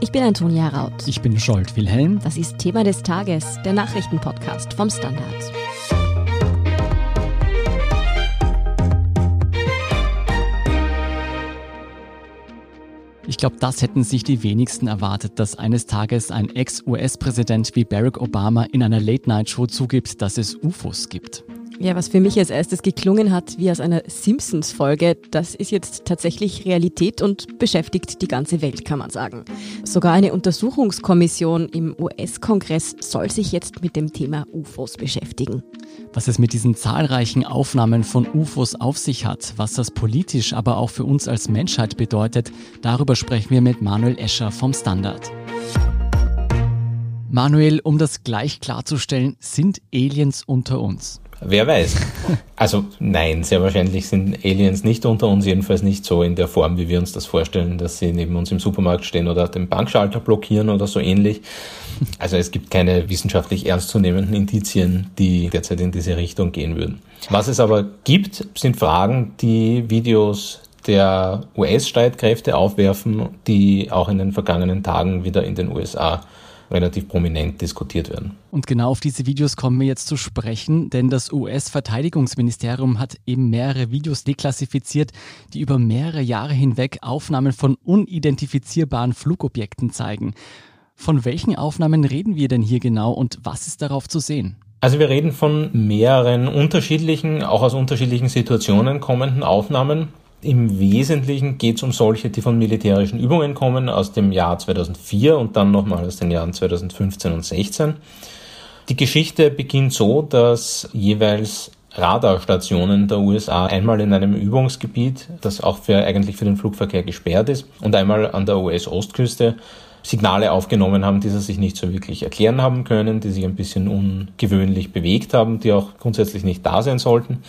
Ich bin Antonia Raut. Ich bin Scholt Wilhelm. Das ist Thema des Tages, der Nachrichtenpodcast vom Standard. Ich glaube, das hätten sich die wenigsten erwartet, dass eines Tages ein Ex-US-Präsident wie Barack Obama in einer Late-Night-Show zugibt, dass es UFOs gibt. Ja, was für mich als erstes geklungen hat wie aus einer Simpsons-Folge, das ist jetzt tatsächlich Realität und beschäftigt die ganze Welt, kann man sagen. Sogar eine Untersuchungskommission im US-Kongress soll sich jetzt mit dem Thema UFOs beschäftigen. Was es mit diesen zahlreichen Aufnahmen von UFOs auf sich hat, was das politisch, aber auch für uns als Menschheit bedeutet, darüber sprechen wir mit Manuel Escher vom Standard. Manuel, um das gleich klarzustellen, sind Aliens unter uns? Wer weiß. Also nein, sehr wahrscheinlich sind Aliens nicht unter uns, jedenfalls nicht so in der Form, wie wir uns das vorstellen, dass sie neben uns im Supermarkt stehen oder den Bankschalter blockieren oder so ähnlich. Also es gibt keine wissenschaftlich ernstzunehmenden Indizien, die derzeit in diese Richtung gehen würden. Was es aber gibt, sind Fragen, die Videos der US-Streitkräfte aufwerfen, die auch in den vergangenen Tagen wieder in den USA relativ prominent diskutiert werden. Und genau auf diese Videos kommen wir jetzt zu sprechen, denn das US-Verteidigungsministerium hat eben mehrere Videos deklassifiziert, die über mehrere Jahre hinweg Aufnahmen von unidentifizierbaren Flugobjekten zeigen. Von welchen Aufnahmen reden wir denn hier genau und was ist darauf zu sehen? Also wir reden von mehreren unterschiedlichen, auch aus unterschiedlichen Situationen kommenden Aufnahmen. Im Wesentlichen geht es um solche, die von militärischen Übungen kommen, aus dem Jahr 2004 und dann nochmal aus den Jahren 2015 und 2016. Die Geschichte beginnt so, dass jeweils Radarstationen der USA einmal in einem Übungsgebiet, das auch für, eigentlich für den Flugverkehr gesperrt ist, und einmal an der US-Ostküste Signale aufgenommen haben, die sie sich nicht so wirklich erklären haben können, die sich ein bisschen ungewöhnlich bewegt haben, die auch grundsätzlich nicht da sein sollten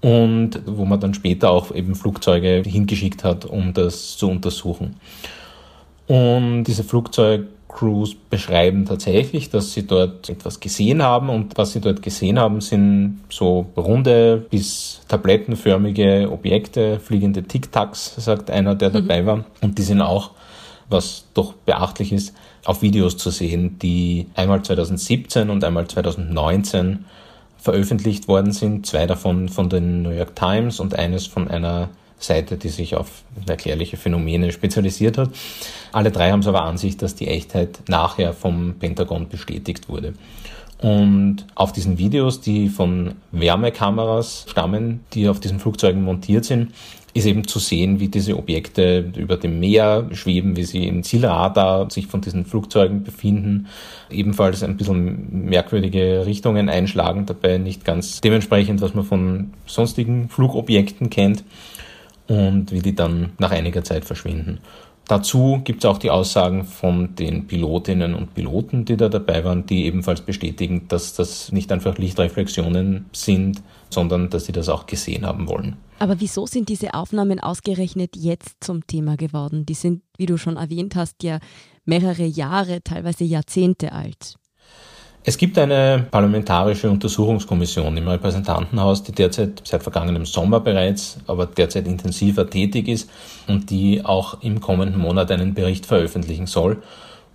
und wo man dann später auch eben Flugzeuge hingeschickt hat, um das zu untersuchen. Und diese Flugzeugcrews beschreiben tatsächlich, dass sie dort etwas gesehen haben und was sie dort gesehen haben, sind so runde bis tablettenförmige Objekte, fliegende Tic-Tacs, sagt einer, der dabei mhm. war. Und die sind auch, was doch beachtlich ist, auf Videos zu sehen, die einmal 2017 und einmal 2019 veröffentlicht worden sind. Zwei davon von den New York Times und eines von einer Seite, die sich auf erklärliche Phänomene spezialisiert hat. Alle drei haben es aber Ansicht, dass die Echtheit nachher vom Pentagon bestätigt wurde. Und auf diesen Videos, die von Wärmekameras stammen, die auf diesen Flugzeugen montiert sind, ist eben zu sehen, wie diese Objekte über dem Meer schweben, wie sie im Zielradar sich von diesen Flugzeugen befinden, ebenfalls ein bisschen merkwürdige Richtungen einschlagen, dabei nicht ganz dementsprechend, was man von sonstigen Flugobjekten kennt und wie die dann nach einiger Zeit verschwinden. Dazu gibt es auch die Aussagen von den Pilotinnen und Piloten, die da dabei waren, die ebenfalls bestätigen, dass das nicht einfach Lichtreflexionen sind, sondern dass sie das auch gesehen haben wollen. Aber wieso sind diese Aufnahmen ausgerechnet jetzt zum Thema geworden? Die sind, wie du schon erwähnt hast, ja mehrere Jahre, teilweise Jahrzehnte alt. Es gibt eine parlamentarische Untersuchungskommission im Repräsentantenhaus, die derzeit seit vergangenem Sommer bereits, aber derzeit intensiver tätig ist und die auch im kommenden Monat einen Bericht veröffentlichen soll.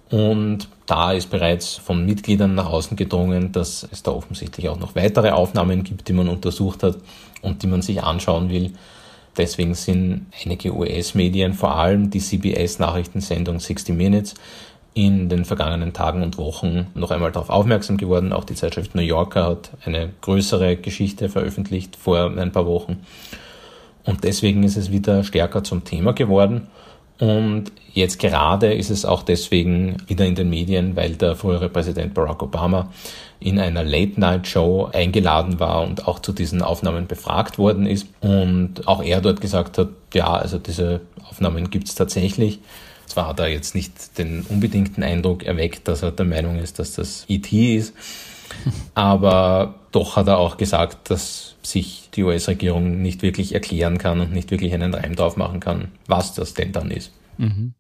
Und da ist bereits von Mitgliedern nach außen gedrungen, dass es da offensichtlich auch noch weitere Aufnahmen gibt, die man untersucht hat und die man sich anschauen will. Deswegen sind einige US-Medien, vor allem die CBS-Nachrichtensendung 60 Minutes, in den vergangenen Tagen und Wochen noch einmal darauf aufmerksam geworden. Auch die Zeitschrift New Yorker hat eine größere Geschichte veröffentlicht vor ein paar Wochen. Und deswegen ist es wieder stärker zum Thema geworden. Und jetzt gerade ist es auch deswegen wieder in den Medien, weil der frühere Präsident Barack Obama in einer Late-Night-Show eingeladen war und auch zu diesen Aufnahmen befragt worden ist. Und auch er dort gesagt hat, ja, also diese Aufnahmen gibt es tatsächlich. Zwar hat er jetzt nicht den unbedingten Eindruck erweckt, dass er der Meinung ist, dass das ET ist, aber doch hat er auch gesagt, dass sich die US-Regierung nicht wirklich erklären kann und nicht wirklich einen Reim drauf machen kann, was das denn dann ist. Mhm.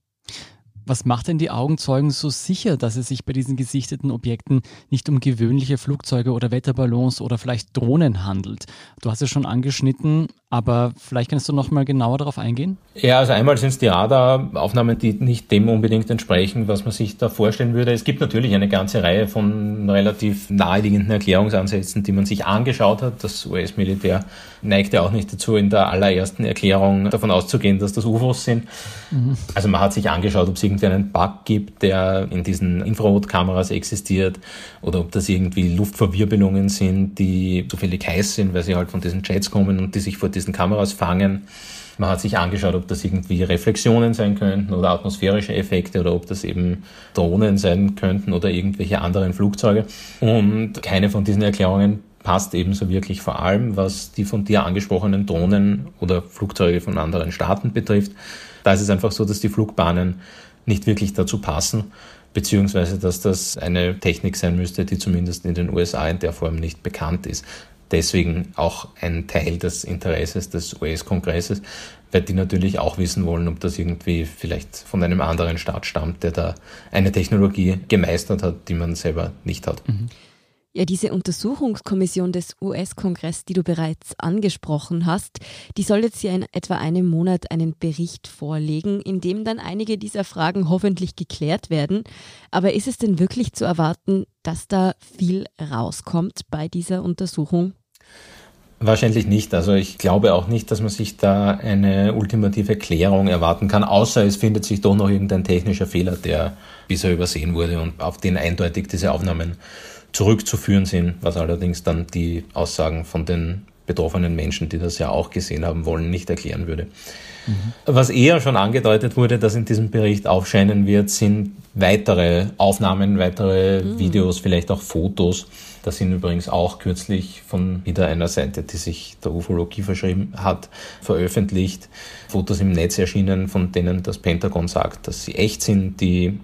Was macht denn die Augenzeugen so sicher, dass es sich bei diesen gesichteten Objekten nicht um gewöhnliche Flugzeuge oder Wetterballons oder vielleicht Drohnen handelt? Du hast es schon angeschnitten, aber vielleicht kannst du noch mal genauer darauf eingehen? Ja, also einmal sind es die Radaraufnahmen, die nicht dem unbedingt entsprechen, was man sich da vorstellen würde. Es gibt natürlich eine ganze Reihe von relativ naheliegenden Erklärungsansätzen, die man sich angeschaut hat. Das US-Militär neigt ja auch nicht dazu, in der allerersten Erklärung davon auszugehen, dass das UFOs sind. Mhm. Also man hat sich angeschaut, ob es irgendwie einen Bug gibt, der in diesen Infrarotkameras existiert oder ob das irgendwie Luftverwirbelungen sind, die zufällig heiß sind, weil sie halt von diesen Jets kommen und die sich vor diesen Kameras fangen. Man hat sich angeschaut, ob das irgendwie Reflexionen sein könnten oder atmosphärische Effekte oder ob das eben Drohnen sein könnten oder irgendwelche anderen Flugzeuge. Und keine von diesen Erklärungen passt ebenso wirklich vor allem, was die von dir angesprochenen Drohnen oder Flugzeuge von anderen Staaten betrifft. Da ist es einfach so, dass die Flugbahnen nicht wirklich dazu passen, beziehungsweise dass das eine Technik sein müsste, die zumindest in den USA in der Form nicht bekannt ist deswegen auch ein Teil des Interesses des US-Kongresses, weil die natürlich auch wissen wollen, ob das irgendwie vielleicht von einem anderen Staat stammt, der da eine Technologie gemeistert hat, die man selber nicht hat. Mhm. Ja, diese Untersuchungskommission des US-Kongresses, die du bereits angesprochen hast, die soll jetzt ja in etwa einem Monat einen Bericht vorlegen, in dem dann einige dieser Fragen hoffentlich geklärt werden. Aber ist es denn wirklich zu erwarten, dass da viel rauskommt bei dieser Untersuchung? Wahrscheinlich nicht. Also ich glaube auch nicht, dass man sich da eine ultimative Klärung erwarten kann, außer es findet sich doch noch irgendein technischer Fehler, der bisher übersehen wurde und auf den eindeutig diese Aufnahmen zurückzuführen sind, was allerdings dann die Aussagen von den betroffenen Menschen, die das ja auch gesehen haben wollen, nicht erklären würde. Mhm. Was eher schon angedeutet wurde, dass in diesem Bericht aufscheinen wird, sind weitere Aufnahmen, weitere mhm. Videos, vielleicht auch Fotos das sind übrigens auch kürzlich von wieder einer Seite, die sich der Ufologie verschrieben hat, veröffentlicht. Fotos im Netz erschienen, von denen das Pentagon sagt, dass sie echt sind, die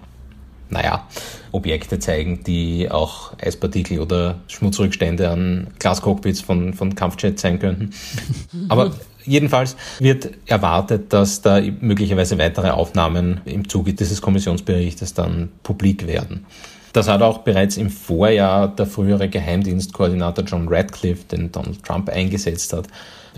naja, Objekte zeigen, die auch Eispartikel oder Schmutzrückstände an Glascockpits von, von Kampfjets sein könnten. Aber jedenfalls wird erwartet, dass da möglicherweise weitere Aufnahmen im Zuge dieses Kommissionsberichtes dann publik werden. Das hat auch bereits im Vorjahr der frühere Geheimdienstkoordinator John Radcliffe, den Donald Trump eingesetzt hat,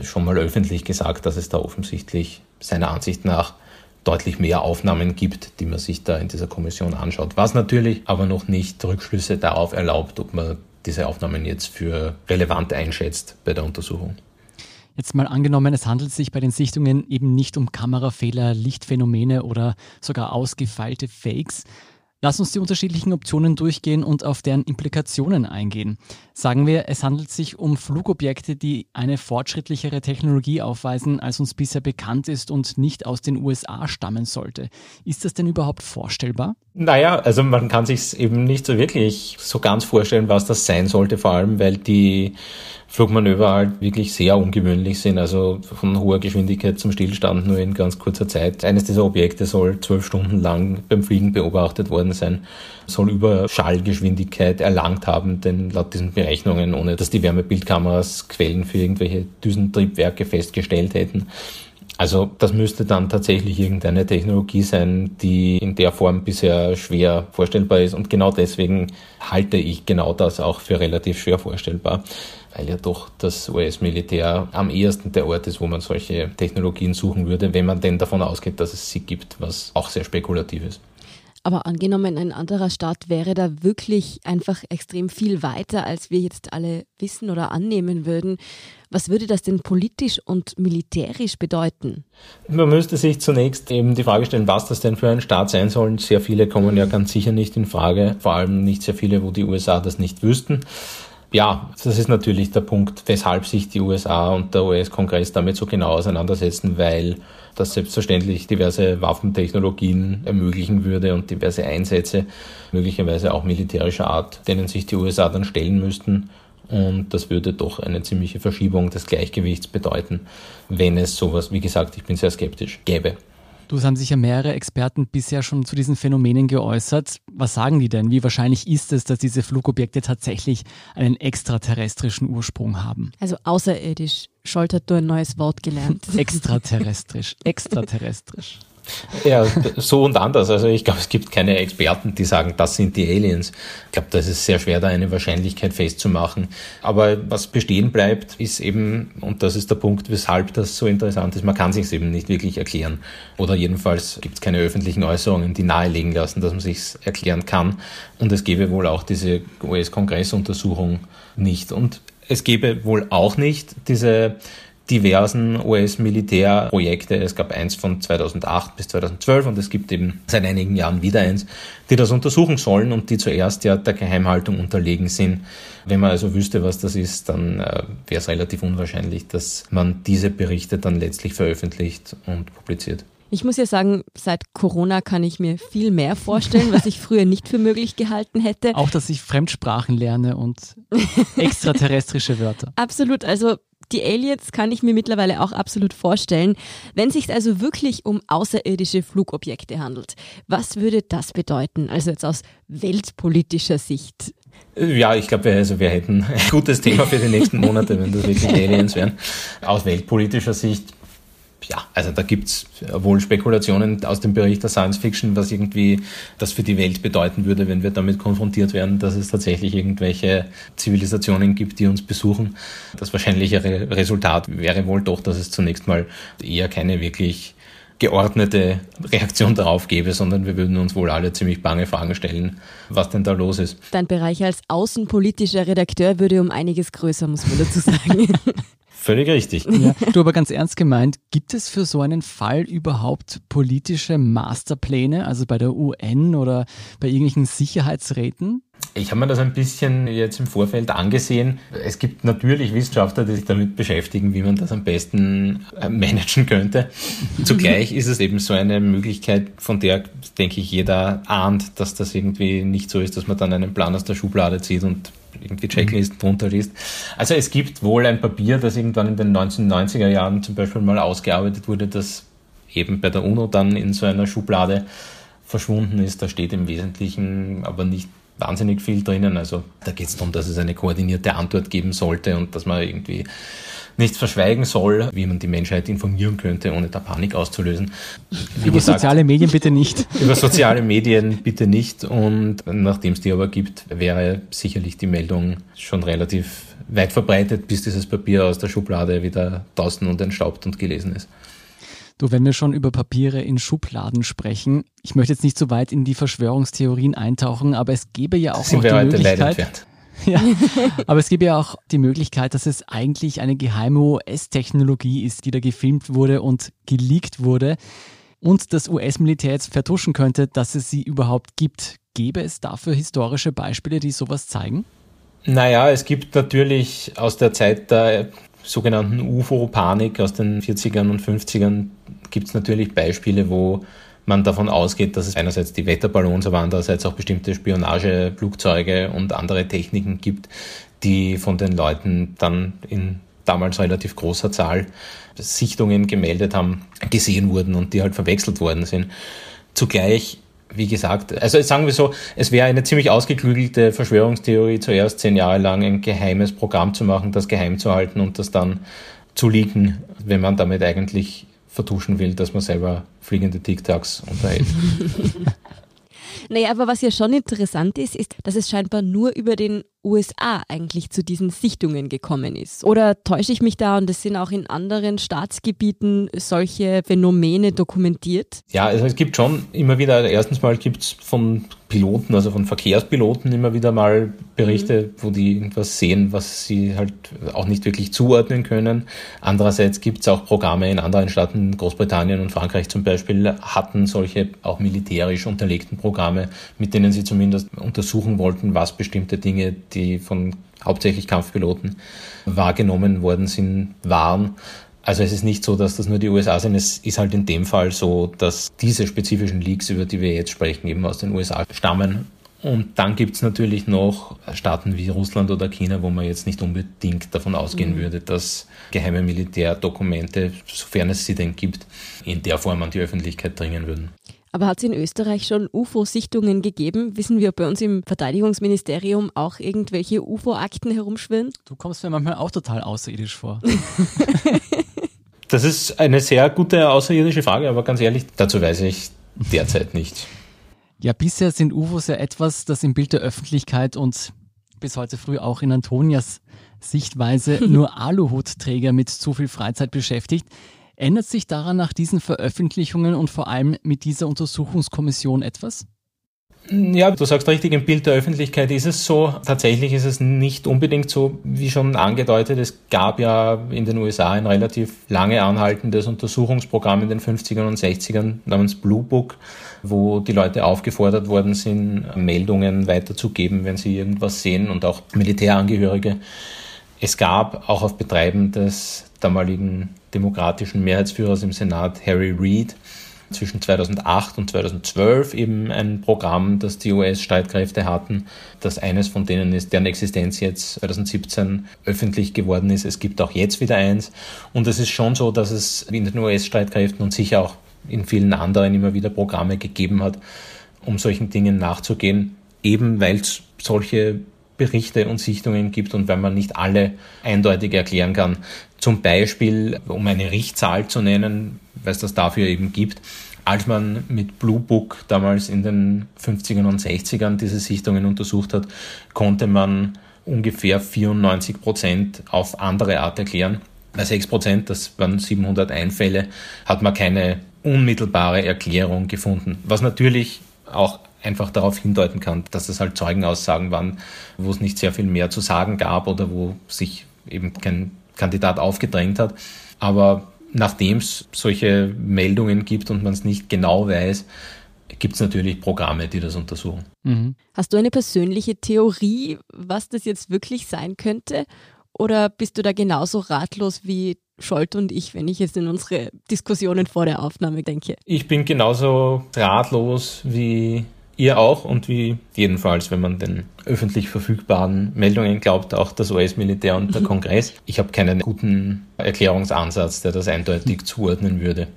schon mal öffentlich gesagt, dass es da offensichtlich seiner Ansicht nach deutlich mehr Aufnahmen gibt, die man sich da in dieser Kommission anschaut. Was natürlich aber noch nicht Rückschlüsse darauf erlaubt, ob man diese Aufnahmen jetzt für relevant einschätzt bei der Untersuchung. Jetzt mal angenommen, es handelt sich bei den Sichtungen eben nicht um Kamerafehler, Lichtphänomene oder sogar ausgefeilte Fakes, Lass uns die unterschiedlichen Optionen durchgehen und auf deren Implikationen eingehen. Sagen wir, es handelt sich um Flugobjekte, die eine fortschrittlichere Technologie aufweisen, als uns bisher bekannt ist und nicht aus den USA stammen sollte. Ist das denn überhaupt vorstellbar? Naja, also man kann sich eben nicht so wirklich so ganz vorstellen, was das sein sollte, vor allem weil die Flugmanöver halt wirklich sehr ungewöhnlich sind, also von hoher Geschwindigkeit zum Stillstand nur in ganz kurzer Zeit. Eines dieser Objekte soll zwölf Stunden lang beim Fliegen beobachtet worden sein, soll über Schallgeschwindigkeit erlangt haben, denn laut diesen Berechnungen, ohne dass die Wärmebildkameras Quellen für irgendwelche Düsentriebwerke festgestellt hätten, also das müsste dann tatsächlich irgendeine Technologie sein, die in der Form bisher schwer vorstellbar ist. Und genau deswegen halte ich genau das auch für relativ schwer vorstellbar, weil ja doch das US-Militär am ehesten der Ort ist, wo man solche Technologien suchen würde, wenn man denn davon ausgeht, dass es sie gibt, was auch sehr spekulativ ist. Aber angenommen, ein anderer Staat wäre da wirklich einfach extrem viel weiter, als wir jetzt alle wissen oder annehmen würden. Was würde das denn politisch und militärisch bedeuten? Man müsste sich zunächst eben die Frage stellen, was das denn für ein Staat sein soll. Sehr viele kommen ja ganz sicher nicht in Frage, vor allem nicht sehr viele, wo die USA das nicht wüssten. Ja, das ist natürlich der Punkt, weshalb sich die USA und der US-Kongress damit so genau auseinandersetzen, weil das selbstverständlich diverse Waffentechnologien ermöglichen würde und diverse Einsätze, möglicherweise auch militärischer Art, denen sich die USA dann stellen müssten. Und das würde doch eine ziemliche Verschiebung des Gleichgewichts bedeuten, wenn es sowas, wie gesagt, ich bin sehr skeptisch, gäbe. Du, es haben sich ja mehrere Experten bisher schon zu diesen Phänomenen geäußert. Was sagen die denn? Wie wahrscheinlich ist es, dass diese Flugobjekte tatsächlich einen extraterrestrischen Ursprung haben? Also außerirdisch. Scholt hat du ein neues Wort gelernt. extraterrestrisch. Extraterrestrisch. Ja, so und anders. Also ich glaube, es gibt keine Experten, die sagen, das sind die Aliens. Ich glaube, das ist sehr schwer, da eine Wahrscheinlichkeit festzumachen. Aber was bestehen bleibt, ist eben, und das ist der Punkt, weshalb das so interessant ist, man kann sich eben nicht wirklich erklären. Oder jedenfalls gibt es keine öffentlichen Äußerungen, die nahelegen lassen, dass man sich erklären kann. Und es gäbe wohl auch diese US-Kongressuntersuchung nicht. Und es gäbe wohl auch nicht diese diversen US-Militärprojekte. Es gab eins von 2008 bis 2012 und es gibt eben seit einigen Jahren wieder eins, die das untersuchen sollen und die zuerst ja der Geheimhaltung unterlegen sind. Wenn man also wüsste, was das ist, dann äh, wäre es relativ unwahrscheinlich, dass man diese Berichte dann letztlich veröffentlicht und publiziert. Ich muss ja sagen, seit Corona kann ich mir viel mehr vorstellen, was ich früher nicht für möglich gehalten hätte. Auch, dass ich Fremdsprachen lerne und extraterrestrische Wörter. Absolut. Also die Aliens kann ich mir mittlerweile auch absolut vorstellen. Wenn es sich also wirklich um außerirdische Flugobjekte handelt, was würde das bedeuten? Also jetzt aus weltpolitischer Sicht. Ja, ich glaube, wir, also wir hätten ein gutes Thema für die nächsten Monate, wenn das wirklich Aliens wären. Aus weltpolitischer Sicht ja, also da gibt's wohl Spekulationen aus dem Bereich der Science Fiction, was irgendwie das für die Welt bedeuten würde, wenn wir damit konfrontiert werden, dass es tatsächlich irgendwelche Zivilisationen gibt, die uns besuchen. Das wahrscheinlichere Resultat wäre wohl doch, dass es zunächst mal eher keine wirklich geordnete Reaktion darauf gäbe, sondern wir würden uns wohl alle ziemlich bange Fragen stellen, was denn da los ist. Dein Bereich als außenpolitischer Redakteur würde um einiges größer, muss man dazu sagen. Völlig richtig. Ja, du aber ganz ernst gemeint, gibt es für so einen Fall überhaupt politische Masterpläne, also bei der UN oder bei irgendwelchen Sicherheitsräten? Ich habe mir das ein bisschen jetzt im Vorfeld angesehen. Es gibt natürlich Wissenschaftler, die sich damit beschäftigen, wie man das am besten äh, managen könnte. Zugleich ist es eben so eine Möglichkeit, von der, denke ich, jeder ahnt, dass das irgendwie nicht so ist, dass man dann einen Plan aus der Schublade zieht und irgendwie Checklisten drunter liest. Also es gibt wohl ein Papier, das irgendwann in den 1990er Jahren zum Beispiel mal ausgearbeitet wurde, das eben bei der UNO dann in so einer Schublade verschwunden ist. Da steht im Wesentlichen aber nicht wahnsinnig viel drinnen. Also da geht es darum, dass es eine koordinierte Antwort geben sollte und dass man irgendwie nichts verschweigen soll, wie man die Menschheit informieren könnte, ohne da Panik auszulösen. Wie über gesagt, soziale Medien bitte nicht. Über soziale Medien bitte nicht. Und nachdem es die aber gibt, wäre sicherlich die Meldung schon relativ weit verbreitet, bis dieses Papier aus der Schublade wieder draußen und entstaubt und gelesen ist. Du, wenn wir schon über Papiere in Schubladen sprechen, ich möchte jetzt nicht so weit in die Verschwörungstheorien eintauchen, aber es gäbe ja auch noch die Möglichkeit. Ja, aber es gibt ja auch die Möglichkeit, dass es eigentlich eine geheime US-Technologie ist, die da gefilmt wurde und geleakt wurde und das US-Militär jetzt vertuschen könnte, dass es sie überhaupt gibt. Gäbe es dafür historische Beispiele, die sowas zeigen? Naja, es gibt natürlich aus der Zeit der sogenannten UFO-Panik aus den 40ern und 50ern gibt es natürlich Beispiele, wo man davon ausgeht, dass es einerseits die Wetterballons, aber andererseits auch bestimmte Spionageflugzeuge und andere Techniken gibt, die von den Leuten dann in damals relativ großer Zahl Sichtungen gemeldet haben, gesehen wurden und die halt verwechselt worden sind. Zugleich, wie gesagt, also sagen wir so, es wäre eine ziemlich ausgeklügelte Verschwörungstheorie, zuerst zehn Jahre lang ein geheimes Programm zu machen, das geheim zu halten und das dann zu leaken, wenn man damit eigentlich vertuschen will, dass man selber fliegende TikToks unterhält. naja, aber was ja schon interessant ist, ist, dass es scheinbar nur über den USA eigentlich zu diesen Sichtungen gekommen ist. Oder täusche ich mich da und es sind auch in anderen Staatsgebieten solche Phänomene dokumentiert? Ja, also es gibt schon immer wieder, erstens mal gibt es von Piloten, also von Verkehrspiloten immer wieder mal Berichte, mhm. wo die irgendwas sehen, was sie halt auch nicht wirklich zuordnen können. Andererseits gibt es auch Programme in anderen Staaten, Großbritannien und Frankreich zum Beispiel, hatten solche auch militärisch unterlegten Programme, mit denen sie zumindest untersuchen wollten, was bestimmte Dinge die von hauptsächlich Kampfpiloten wahrgenommen worden sind, waren. Also es ist nicht so, dass das nur die USA sind. Es ist halt in dem Fall so, dass diese spezifischen Leaks, über die wir jetzt sprechen, eben aus den USA stammen. Und dann gibt es natürlich noch Staaten wie Russland oder China, wo man jetzt nicht unbedingt davon ausgehen mhm. würde, dass geheime Militärdokumente, sofern es sie denn gibt, in der Form an die Öffentlichkeit dringen würden. Aber hat es in Österreich schon UFO-Sichtungen gegeben? Wissen wir, ob bei uns im Verteidigungsministerium auch irgendwelche UFO-Akten herumschwirren? Du kommst mir manchmal auch total außerirdisch vor. Das ist eine sehr gute außerirdische Frage, aber ganz ehrlich, dazu weiß ich derzeit nichts. Ja, bisher sind UFOs ja etwas, das im Bild der Öffentlichkeit und bis heute früh auch in Antonias Sichtweise nur Aluhutträger mit zu viel Freizeit beschäftigt. Ändert sich daran nach diesen Veröffentlichungen und vor allem mit dieser Untersuchungskommission etwas? Ja, du sagst richtig, im Bild der Öffentlichkeit ist es so. Tatsächlich ist es nicht unbedingt so, wie schon angedeutet. Es gab ja in den USA ein relativ lange anhaltendes Untersuchungsprogramm in den 50ern und 60ern namens Blue Book, wo die Leute aufgefordert worden sind, Meldungen weiterzugeben, wenn sie irgendwas sehen und auch Militärangehörige. Es gab auch auf Betreiben des damaligen demokratischen Mehrheitsführers im Senat, Harry Reid, zwischen 2008 und 2012 eben ein Programm, das die US-Streitkräfte hatten, das eines von denen ist, deren Existenz jetzt 2017 öffentlich geworden ist. Es gibt auch jetzt wieder eins. Und es ist schon so, dass es in den US-Streitkräften und sicher auch in vielen anderen immer wieder Programme gegeben hat, um solchen Dingen nachzugehen, eben weil es solche Berichte und Sichtungen gibt und weil man nicht alle eindeutig erklären kann. Zum Beispiel, um eine Richtzahl zu nennen, weil es das dafür eben gibt. Als man mit Blue Book damals in den 50ern und 60ern diese Sichtungen untersucht hat, konnte man ungefähr 94 Prozent auf andere Art erklären. Bei 6 Prozent, das waren 700 Einfälle, hat man keine unmittelbare Erklärung gefunden. Was natürlich auch einfach darauf hindeuten kann, dass es halt Zeugenaussagen waren, wo es nicht sehr viel mehr zu sagen gab oder wo sich eben kein Kandidat aufgedrängt hat. Aber nachdem es solche Meldungen gibt und man es nicht genau weiß, gibt es natürlich Programme, die das untersuchen. Mhm. Hast du eine persönliche Theorie, was das jetzt wirklich sein könnte? Oder bist du da genauso ratlos wie Scholt und ich, wenn ich jetzt in unsere Diskussionen vor der Aufnahme denke? Ich bin genauso ratlos wie Ihr auch und wie jedenfalls, wenn man den öffentlich verfügbaren Meldungen glaubt, auch das US-Militär und der mhm. Kongress. Ich habe keinen guten Erklärungsansatz, der das eindeutig mhm. zuordnen würde.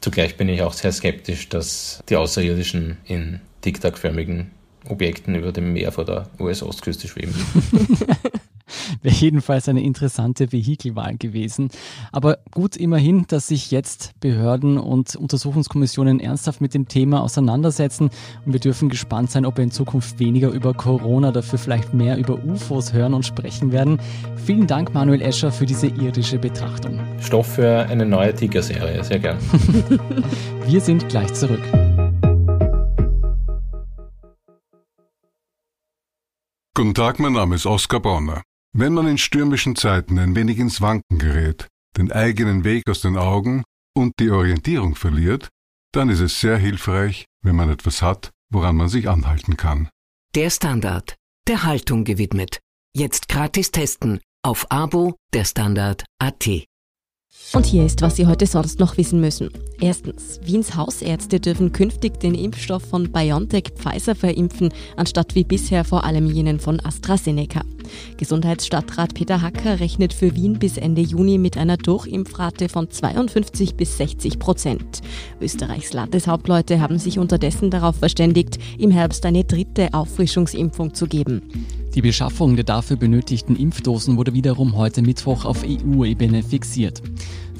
Zugleich bin ich auch sehr skeptisch, dass die Außerirdischen in tic-tac-förmigen Objekten über dem Meer vor der US-Ostküste schweben. Wäre jedenfalls eine interessante Vehikelwahl gewesen. Aber gut immerhin, dass sich jetzt Behörden und Untersuchungskommissionen ernsthaft mit dem Thema auseinandersetzen. Und wir dürfen gespannt sein, ob wir in Zukunft weniger über Corona, dafür vielleicht mehr über UFOs hören und sprechen werden. Vielen Dank, Manuel Escher, für diese irdische Betrachtung. Stoff für eine neue Tiger-Serie, sehr gern. wir sind gleich zurück. Guten Tag, mein Name ist Oskar Bonner. Wenn man in stürmischen Zeiten ein wenig ins Wanken gerät, den eigenen Weg aus den Augen und die Orientierung verliert, dann ist es sehr hilfreich, wenn man etwas hat, woran man sich anhalten kann. Der Standard, der Haltung gewidmet. Jetzt gratis testen auf Abo der Standard AT. Und hier ist, was Sie heute sonst noch wissen müssen. Erstens, Wiens Hausärzte dürfen künftig den Impfstoff von BioNTech Pfizer verimpfen, anstatt wie bisher vor allem jenen von AstraZeneca. Gesundheitsstadtrat Peter Hacker rechnet für Wien bis Ende Juni mit einer Durchimpfrate von 52 bis 60 Prozent. Österreichs Landeshauptleute haben sich unterdessen darauf verständigt, im Herbst eine dritte Auffrischungsimpfung zu geben. Die Beschaffung der dafür benötigten Impfdosen wurde wiederum heute Mittwoch auf EU-Ebene fixiert.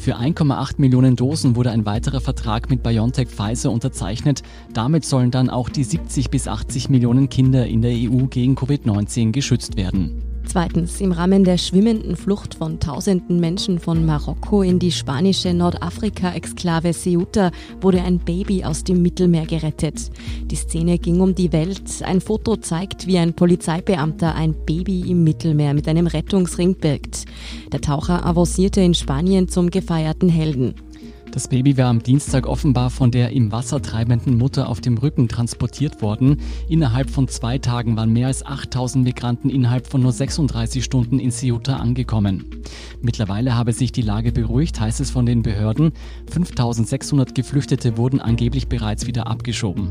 Für 1,8 Millionen Dosen wurde ein weiterer Vertrag mit BioNTech Pfizer unterzeichnet. Damit sollen dann auch die 70 bis 80 Millionen Kinder in der EU gegen Covid-19 geschützt werden. Zweitens, im Rahmen der schwimmenden Flucht von tausenden Menschen von Marokko in die spanische Nordafrika-Exklave Ceuta wurde ein Baby aus dem Mittelmeer gerettet. Die Szene ging um die Welt. Ein Foto zeigt, wie ein Polizeibeamter ein Baby im Mittelmeer mit einem Rettungsring birgt. Der Taucher avancierte in Spanien zum gefeierten Helden. Das Baby war am Dienstag offenbar von der im Wasser treibenden Mutter auf dem Rücken transportiert worden. Innerhalb von zwei Tagen waren mehr als 8000 Migranten innerhalb von nur 36 Stunden in Ceuta angekommen. Mittlerweile habe sich die Lage beruhigt, heißt es von den Behörden. 5600 Geflüchtete wurden angeblich bereits wieder abgeschoben.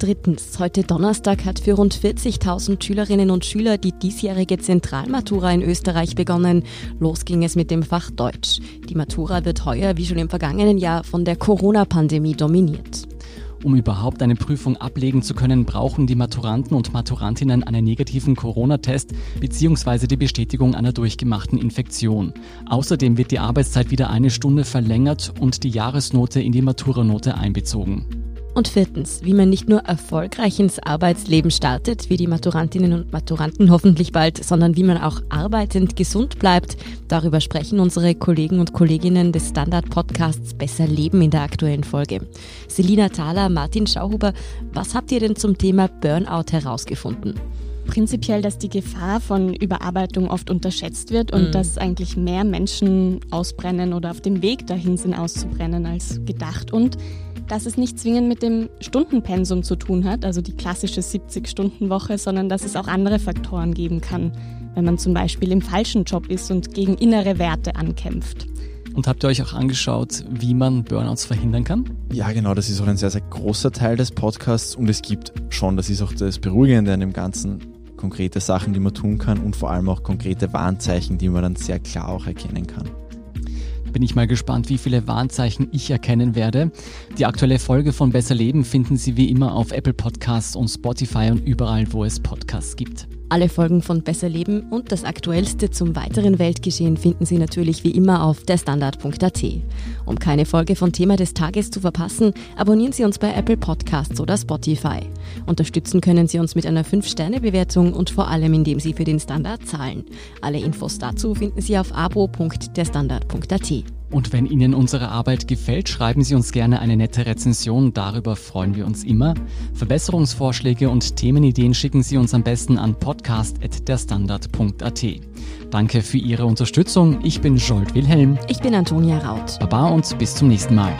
Drittens, heute Donnerstag hat für rund 40.000 Schülerinnen und Schüler die diesjährige Zentralmatura in Österreich begonnen. Los ging es mit dem Fach Deutsch. Die Matura wird heuer, wie schon im vergangenen Jahr, von der Corona-Pandemie dominiert. Um überhaupt eine Prüfung ablegen zu können, brauchen die Maturanten und Maturantinnen einen negativen Corona-Test bzw. die Bestätigung einer durchgemachten Infektion. Außerdem wird die Arbeitszeit wieder eine Stunde verlängert und die Jahresnote in die Maturanote einbezogen. Und viertens, wie man nicht nur erfolgreich ins Arbeitsleben startet, wie die Maturantinnen und Maturanten hoffentlich bald, sondern wie man auch arbeitend gesund bleibt. Darüber sprechen unsere Kollegen und Kolleginnen des Standard-Podcasts Besser Leben in der aktuellen Folge. Selina Thaler, Martin Schauhuber, was habt ihr denn zum Thema Burnout herausgefunden? prinzipiell, dass die Gefahr von Überarbeitung oft unterschätzt wird und mhm. dass eigentlich mehr Menschen ausbrennen oder auf dem Weg dahin sind auszubrennen als gedacht und dass es nicht zwingend mit dem Stundenpensum zu tun hat, also die klassische 70-Stunden-Woche, sondern dass es auch andere Faktoren geben kann, wenn man zum Beispiel im falschen Job ist und gegen innere Werte ankämpft. Und habt ihr euch auch angeschaut, wie man Burnouts verhindern kann? Ja, genau, das ist auch ein sehr, sehr großer Teil des Podcasts und es gibt schon, das ist auch das Beruhigende an dem Ganzen, konkrete Sachen, die man tun kann und vor allem auch konkrete Warnzeichen, die man dann sehr klar auch erkennen kann. Bin ich mal gespannt, wie viele Warnzeichen ich erkennen werde. Die aktuelle Folge von Besser Leben finden Sie wie immer auf Apple Podcasts und Spotify und überall, wo es Podcasts gibt. Alle Folgen von Besser Leben und das Aktuellste zum weiteren Weltgeschehen finden Sie natürlich wie immer auf derstandard.at. Um keine Folge von Thema des Tages zu verpassen, abonnieren Sie uns bei Apple Podcasts oder Spotify. Unterstützen können Sie uns mit einer 5-Sterne-Bewertung und vor allem, indem Sie für den Standard zahlen. Alle Infos dazu finden Sie auf abo.derstandard.at. Und wenn Ihnen unsere Arbeit gefällt, schreiben Sie uns gerne eine nette Rezension. Darüber freuen wir uns immer. Verbesserungsvorschläge und Themenideen schicken Sie uns am besten an podcast.derstandard.at. Danke für Ihre Unterstützung. Ich bin Jolt Wilhelm. Ich bin Antonia Raut. Baba und bis zum nächsten Mal.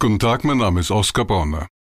Guten Tag, mein Name ist Oskar Bonner.